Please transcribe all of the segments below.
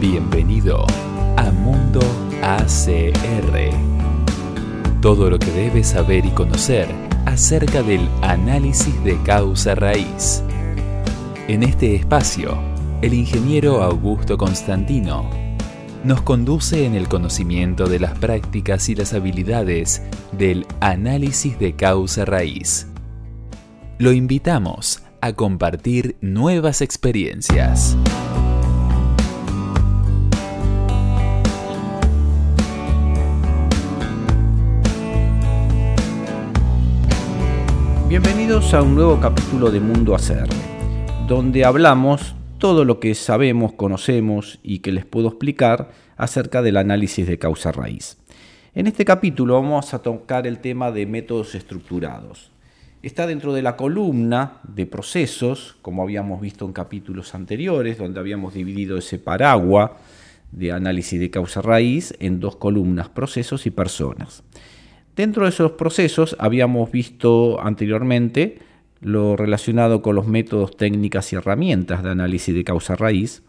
Bienvenido a Mundo ACR. Todo lo que debes saber y conocer acerca del análisis de causa raíz. En este espacio, el ingeniero Augusto Constantino nos conduce en el conocimiento de las prácticas y las habilidades del análisis de causa raíz. Lo invitamos a compartir nuevas experiencias. Bienvenidos a un nuevo capítulo de Mundo ACR, donde hablamos todo lo que sabemos, conocemos y que les puedo explicar acerca del análisis de causa raíz. En este capítulo vamos a tocar el tema de métodos estructurados. Está dentro de la columna de procesos, como habíamos visto en capítulos anteriores, donde habíamos dividido ese paraguas de análisis de causa raíz en dos columnas, procesos y personas. Dentro de esos procesos habíamos visto anteriormente lo relacionado con los métodos, técnicas y herramientas de análisis de causa raíz.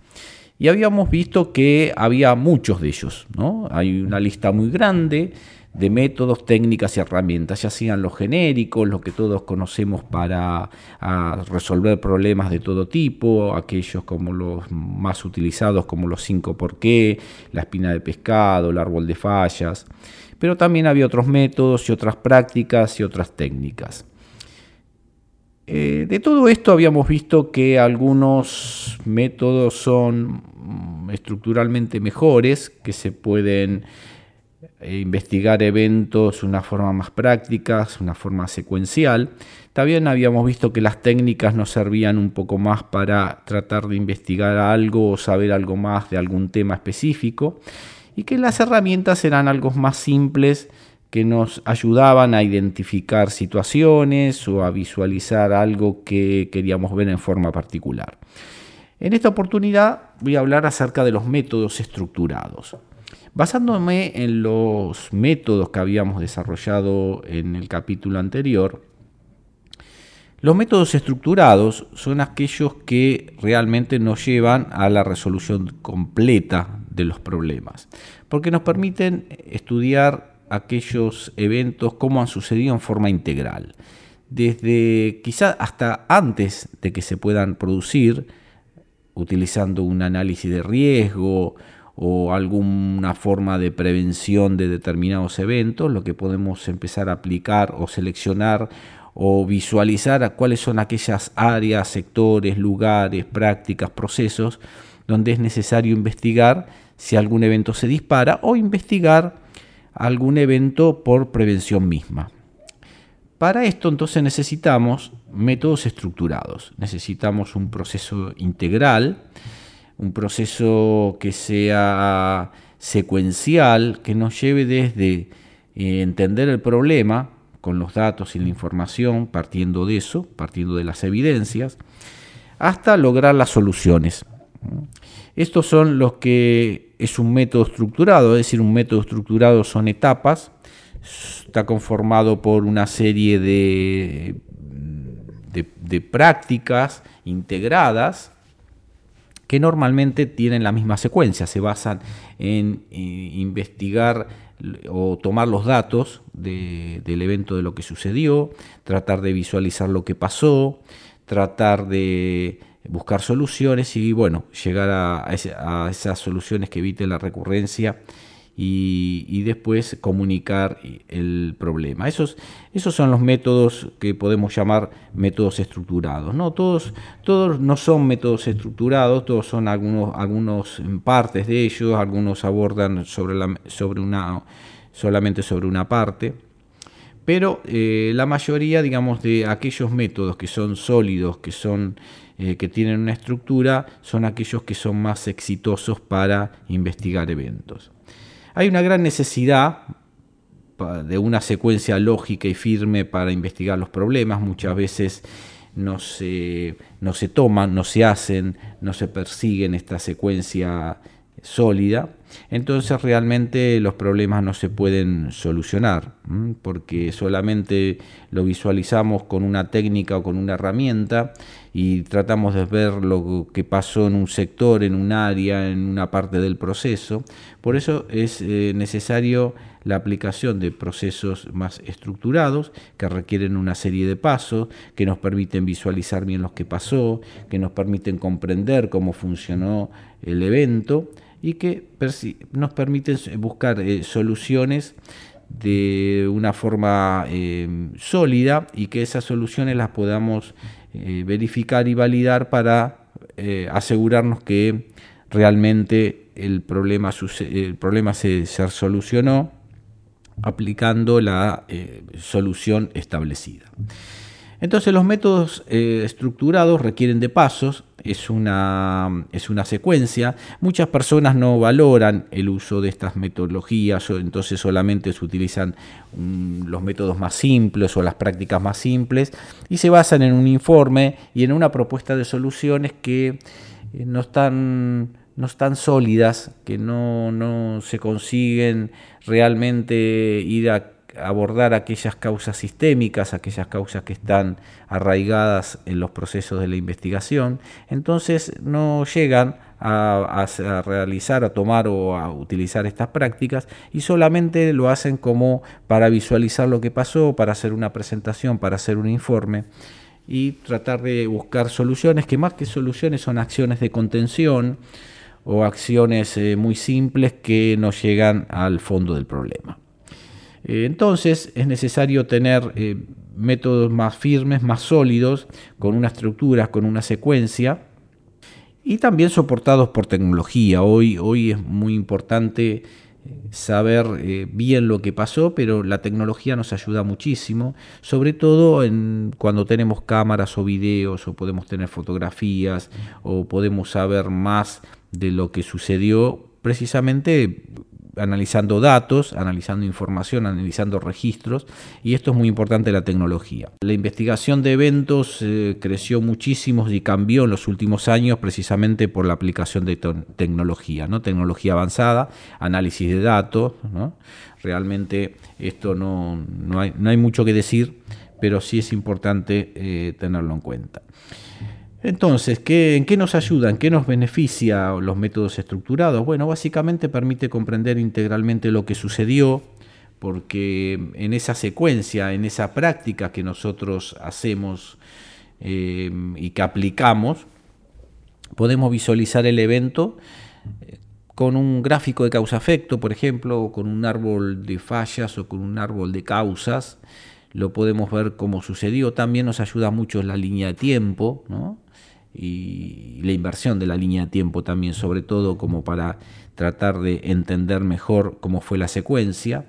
Y habíamos visto que había muchos de ellos. ¿no? Hay una lista muy grande de métodos, técnicas y herramientas, ya sean los genéricos, los que todos conocemos para resolver problemas de todo tipo, aquellos como los más utilizados como los 5 por qué, la espina de pescado, el árbol de fallas pero también había otros métodos y otras prácticas y otras técnicas. Eh, de todo esto habíamos visto que algunos métodos son mm, estructuralmente mejores, que se pueden eh, investigar eventos de una forma más práctica, una forma secuencial. También habíamos visto que las técnicas nos servían un poco más para tratar de investigar algo o saber algo más de algún tema específico y que las herramientas eran algo más simples que nos ayudaban a identificar situaciones o a visualizar algo que queríamos ver en forma particular. En esta oportunidad voy a hablar acerca de los métodos estructurados. Basándome en los métodos que habíamos desarrollado en el capítulo anterior, los métodos estructurados son aquellos que realmente nos llevan a la resolución completa de los problemas, porque nos permiten estudiar aquellos eventos como han sucedido en forma integral, desde quizás hasta antes de que se puedan producir, utilizando un análisis de riesgo o alguna forma de prevención de determinados eventos, lo que podemos empezar a aplicar o seleccionar o visualizar cuáles son aquellas áreas, sectores, lugares, prácticas, procesos donde es necesario investigar si algún evento se dispara o investigar algún evento por prevención misma. Para esto entonces necesitamos métodos estructurados, necesitamos un proceso integral, un proceso que sea secuencial, que nos lleve desde eh, entender el problema con los datos y la información, partiendo de eso, partiendo de las evidencias, hasta lograr las soluciones. Estos son los que es un método estructurado, es decir, un método estructurado son etapas, está conformado por una serie de, de, prácticas integradas que normalmente tienen la misma secuencia, se basan en eh, investigar o tomar los datos del evento de lo que sucedió, tratar de visualizar lo que pasó, tratar de buscar soluciones y bueno, llegar a, esas soluciones que eviten la recurrencia y, después comunicar el problema. Esos, esos son los métodos que podemos llamar métodos estructurados. ¿no? Todos, todos no son métodos estructurados, todos son algunos, algunos partes de ellos, algunos abordan sobre, sobre una, solamente sobre una parte pero eh, la mayoría, digamos, de aquellos métodos que son sólidos, que son eh, que tienen una estructura, son aquellos que son más exitosos para investigar eventos. Hay una gran necesidad de una secuencia lógica y firme para investigar los problemas. Muchas veces no se, no se toman, no se hacen, no se persiguen esta secuencia sólida, entonces realmente los problemas no se pueden solucionar, porque solamente lo visualizamos con una técnica o con una herramienta y tratamos de ver lo que pasó en un sector, en un área, en una parte del proceso. Por eso es eh, necesario la aplicación de procesos más estructurados que requieren una serie de pasos, que nos permiten visualizar bien lo que pasó, que nos permiten comprender cómo funcionó el evento y que nos permiten buscar eh, soluciones de una forma eh, sólida y que esas soluciones las podamos eh, verificar y validar para asegurarnos que realmente el problema, el problema se, se solucionó aplicando la eh, solución establecida. Entonces los métodos eh, estructurados requieren de pasos, es una, es una secuencia. Muchas personas no valoran el uso de estas metodologías, entonces solamente se utilizan mm, los métodos más simples o las prácticas más simples y se basan en un informe y en una propuesta de soluciones que eh, no están no están sólidas, que no, no se consiguen realmente ir a abordar aquellas causas sistémicas, aquellas causas que están arraigadas en los procesos de la investigación, entonces no llegan a, realizar, a tomar o a utilizar estas prácticas y solamente lo hacen como para visualizar lo que pasó, para hacer una presentación, para hacer un informe y tratar de buscar soluciones que más que soluciones son acciones de contención, o acciones eh, muy simples que no llegan al fondo del problema. Eh, entonces es necesario tener eh, métodos más firmes, más sólidos, con una estructura, con una secuencia y también soportados por tecnología. Hoy, hoy es muy importante saber bien lo que pasó, pero la tecnología nos ayuda muchísimo, sobre todo en, cuando tenemos cámaras o videos o podemos tener fotografías o podemos saber más de lo que sucedió precisamente analizando datos, analizando información, analizando registros, y esto es muy importante la tecnología. La investigación de eventos eh, creció muchísimo y cambió en los últimos años precisamente por la aplicación de tecnología, ¿no? tecnología avanzada, análisis de datos. Realmente esto no, no, hay, no, hay, mucho que decir, pero sí es importante eh, tenerlo en cuenta. Entonces, ¿en qué nos ayudan? ¿Qué nos beneficia los métodos estructurados? Bueno, básicamente permite comprender integralmente lo que sucedió, porque en esa secuencia, en esa práctica que nosotros hacemos eh, y que aplicamos, podemos visualizar el evento eh, con un gráfico de causa-efecto, por ejemplo, con un árbol de fallas o con un árbol de causas. Lo podemos ver cómo sucedió. También nos ayuda mucho la línea de tiempo, ¿no? Y la inversión de la línea de tiempo también, sobre todo como para tratar de entender mejor cómo fue la secuencia.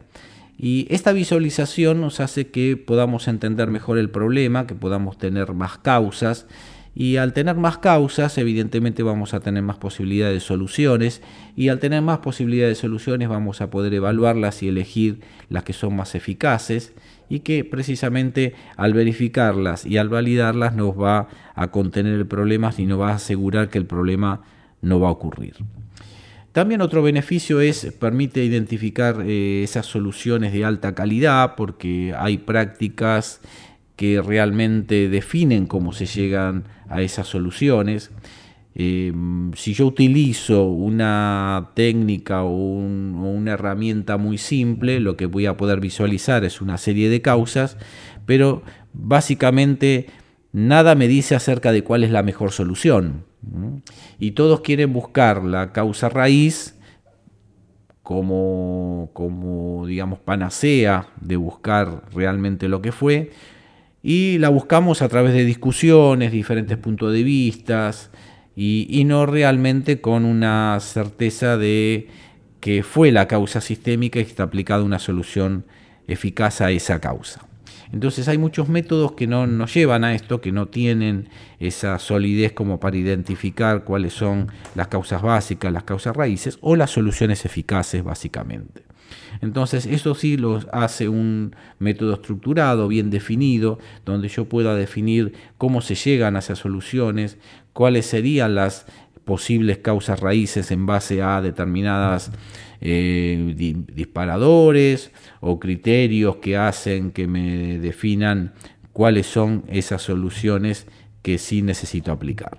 Y esta visualización nos hace que podamos entender mejor el problema, que podamos tener más causas. Y al tener más causas, evidentemente vamos a tener más posibilidades de soluciones. Y al tener más posibilidades de soluciones, vamos a poder evaluarlas y elegir las que son más eficaces y que precisamente al verificarlas y al validarlas nos va a contener el problema y nos va a asegurar que el problema no va a ocurrir. También otro beneficio es permite identificar eh, esas soluciones de alta calidad porque hay prácticas que realmente definen cómo se llegan a esas soluciones. Em, si yo utilizo una técnica o, una herramienta muy simple, lo que voy a poder visualizar es una serie de causas, pero básicamente nada me dice acerca de cuál es la mejor solución. Y todos quieren buscar la causa raíz como, como, digamos, panacea de buscar realmente lo que fue, y la buscamos a través de discusiones, diferentes puntos de vistas, y, no realmente con una certeza de que fue la causa sistémica y está aplicada una solución eficaz a esa causa. Entonces hay muchos métodos que no nos llevan a esto, que no tienen esa solidez como para identificar cuáles son las causas básicas, las causas raíces o las soluciones eficaces básicamente. Entonces, eso sí lo hace un método estructurado, bien definido, donde yo pueda definir cómo se llegan a esas soluciones, cuáles serían las posibles causas raíces en base a determinadas eh, disparadores o criterios que hacen que me definan cuáles son esas soluciones que sí necesito aplicar.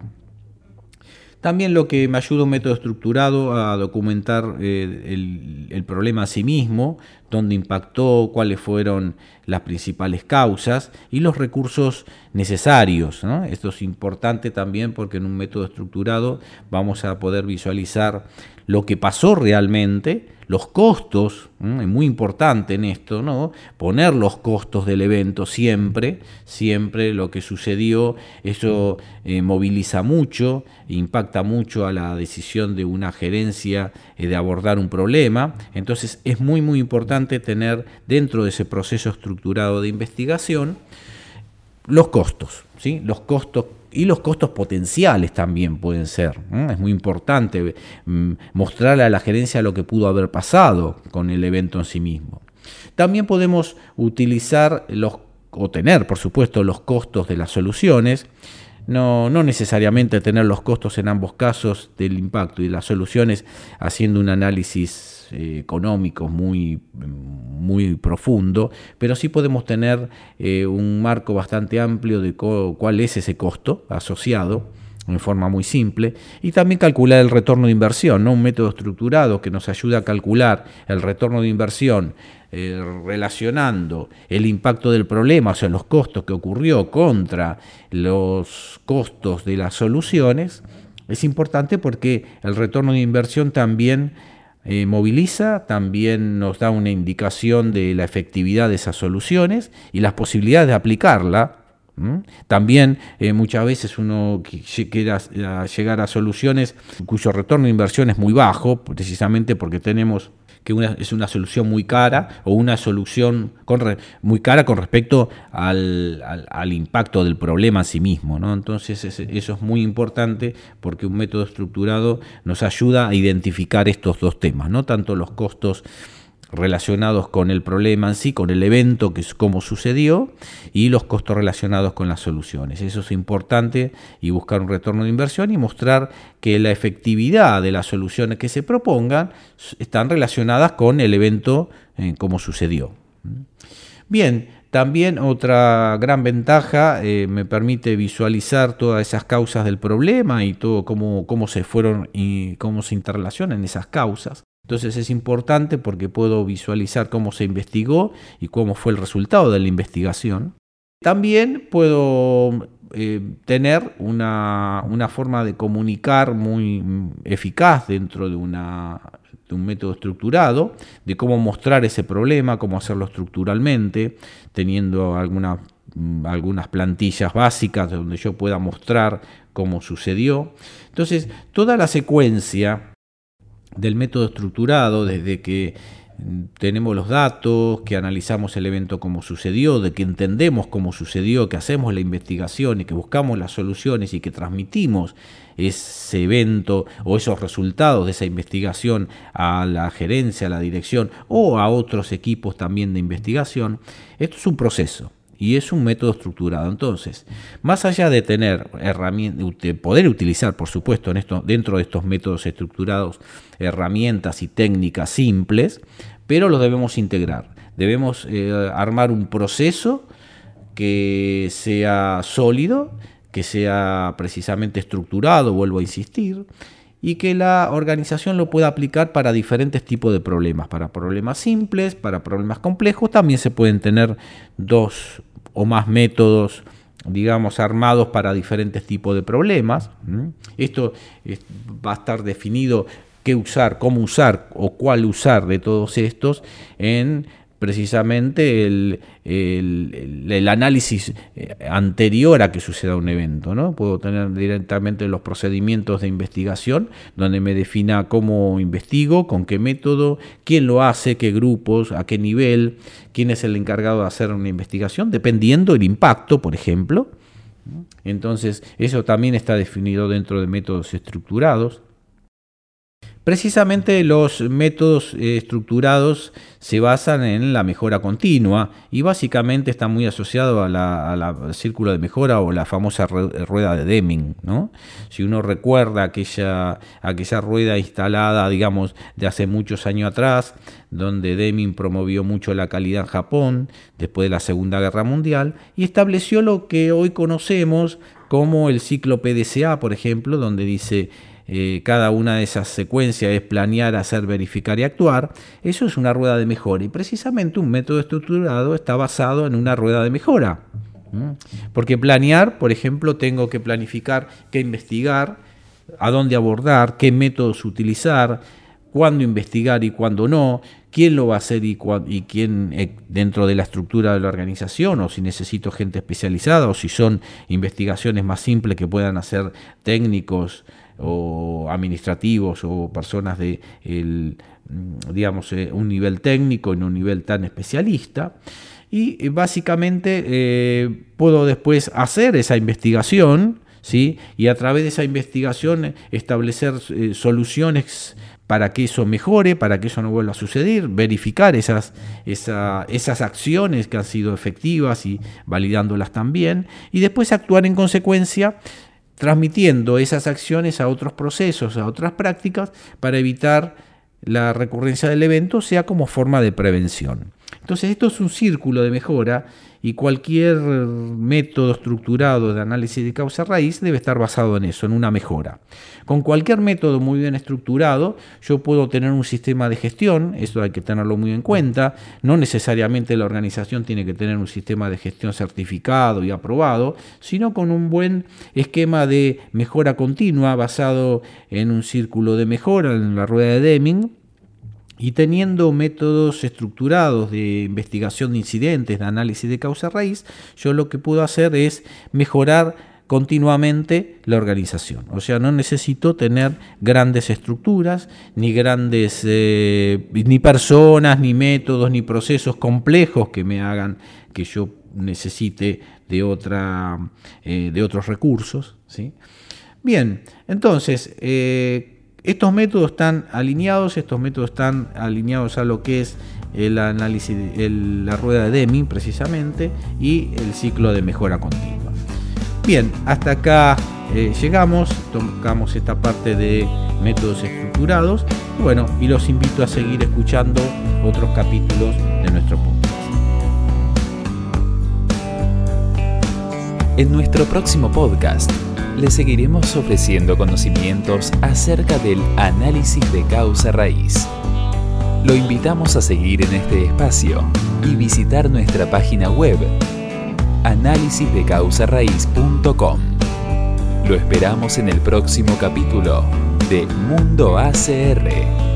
También lo que me ayuda un método estructurado a documentar eh, el, problema a sí mismo, dónde impactó, cuáles fueron las principales causas y los recursos necesarios. Esto es importante también porque en un método estructurado vamos a poder visualizar lo que pasó realmente, los costos, es muy importante en esto, ¿no? Poner los costos del evento siempre, siempre lo que sucedió, eso eh, moviliza mucho, impacta mucho a la decisión de una gerencia eh, de abordar un problema. Entonces es muy, muy importante tener dentro de ese proceso estructurado de investigación los costos, ¿sí? Los costos y los costos potenciales también pueden ser. Es muy importante mm, mostrarle a la gerencia lo que pudo haber pasado con el evento en sí mismo. También podemos utilizar los, o tener, por supuesto, los costos de las soluciones. No, no necesariamente tener los costos en ambos casos del impacto y las soluciones haciendo un análisis eh, económicos muy, muy profundo, pero sí podemos tener eh, un marco bastante amplio de cuál es ese costo asociado en forma muy simple, y también calcular el retorno de inversión, ¿no? un método estructurado que nos ayuda a calcular el retorno de inversión eh, relacionando el impacto del problema, o sea, los costos que ocurrió contra los costos de las soluciones, es importante porque el retorno de inversión también eh, moviliza, también nos da una indicación de la efectividad de esas soluciones y las posibilidades de aplicarla. También eh, muchas veces uno quiere llegar a soluciones cuyo retorno de inversión es muy bajo, precisamente porque tenemos que es una solución muy cara o una solución muy cara con respecto al, impacto del problema en sí mismo. ¿no? Entonces eso es muy importante porque un método estructurado nos ayuda a identificar estos dos temas, ¿no? tanto los costos relacionados con el problema en sí, con el evento, que es cómo sucedió, y los costos relacionados con las soluciones. Eso es importante y buscar un retorno de inversión y mostrar que la efectividad de las soluciones que se propongan están relacionadas con el evento eh, como sucedió. Bien, también otra gran ventaja eh, me permite visualizar todas esas causas del problema y todo cómo, cómo se fueron y cómo se interrelacionan esas causas. Entonces es importante porque puedo visualizar cómo se investigó y cómo fue el resultado de la investigación. También puedo eh, tener una, forma de comunicar muy eficaz dentro de, una, de, un método estructurado, de cómo mostrar ese problema, cómo hacerlo estructuralmente, teniendo mm, algunas plantillas básicas donde yo pueda mostrar cómo sucedió. Entonces, toda la secuencia del método estructurado, desde que mm, tenemos los datos, que analizamos el evento como sucedió, de que entendemos cómo sucedió, que hacemos la investigación y que buscamos las soluciones y que transmitimos ese evento o esos resultados de esa investigación a la gerencia, a la dirección o a otros equipos también de investigación. Esto es un proceso y es un método estructurado. Entonces, más allá de tener herramientas, poder utilizar, por supuesto, en esto, dentro de estos métodos estructurados, herramientas y técnicas simples, pero los debemos integrar. Debemos eh, armar un proceso que sea sólido, que sea precisamente estructurado, vuelvo a insistir, y que la organización lo pueda aplicar para diferentes tipos de problemas, para problemas simples, para problemas complejos, también se pueden tener dos o más métodos digamos, armados para diferentes tipos de problemas. Esto va a estar definido qué usar, cómo usar o cuál usar de todos estos en precisamente el, el, análisis eh, anterior a que suceda un evento. ¿no? Puedo tener directamente los procedimientos de investigación, donde me defina cómo investigo, con qué método, quién lo hace, qué grupos, a qué nivel, quién es el encargado de hacer una investigación, dependiendo el impacto, por ejemplo. Entonces, eso también está definido dentro de métodos estructurados. Precisamente los métodos eh, estructurados se basan en la mejora continua y básicamente están muy asociados al círculo de mejora o la famosa rueda de Deming. ¿no? Si uno recuerda aquella, aquella rueda instalada, digamos, de hace muchos años atrás, donde Deming promovió mucho la calidad en Japón después de la Segunda Guerra Mundial y estableció lo que hoy conocemos como el ciclo PDCA, por ejemplo, donde dice eh, cada una de esas secuencias es planear, hacer, verificar y actuar, eso es una rueda de mejora. Y precisamente un método estructurado está basado en una rueda de mejora. Porque planear, por ejemplo, tengo que planificar qué investigar, a dónde abordar, qué métodos utilizar, cuándo investigar y cuándo no, quién lo va a hacer y, y quién eh, dentro de la estructura de la organización, o si necesito gente especializada, o si son investigaciones más simples que puedan hacer técnicos o administrativos o personas de mm, digamos, eh, un nivel técnico en un nivel tan especialista. Y eh, básicamente eh, puedo después hacer esa investigación, ¿sí? y a través de esa investigación establecer soluciones para que eso mejore, para que eso no vuelva a suceder, verificar esas, esas acciones que han sido efectivas y validándolas también, y después actuar en consecuencia transmitiendo esas acciones a otros procesos, a otras prácticas, para evitar la recurrencia del evento, sea como forma de prevención. Entonces esto es un círculo de mejora y cualquier método estructurado de análisis de causa raíz debe estar basado en eso, en una mejora. Con cualquier método muy bien estructurado, yo puedo tener un sistema de gestión, eso hay que tenerlo muy en cuenta, no necesariamente la organización tiene que tener un sistema de gestión certificado y aprobado, sino con un buen esquema de mejora continua basado en un círculo de mejora, en la rueda de Deming, y teniendo métodos estructurados de investigación de incidentes, de análisis de causa raíz, yo lo que puedo hacer es mejorar continuamente la organización. O sea, no necesito tener grandes estructuras, ni grandes, eh, ni personas, ni métodos, ni procesos complejos que me hagan que yo necesite de, otra, eh, de otros recursos. ¿sí? Bien, entonces, eh, estos métodos están alineados, estos métodos están alineados a lo que es el análisis, la rueda de Deming precisamente y el ciclo de mejora continua. Bien, hasta acá eh, llegamos, tocamos esta parte de métodos estructurados. Bueno, y los invito a seguir escuchando otros capítulos de nuestro podcast. En nuestro próximo podcast le seguiremos ofreciendo conocimientos acerca del análisis de causa raíz. Lo invitamos a seguir en este espacio y visitar nuestra página web análisisdecausarraíz.com. Lo esperamos en el próximo capítulo de Mundo ACR.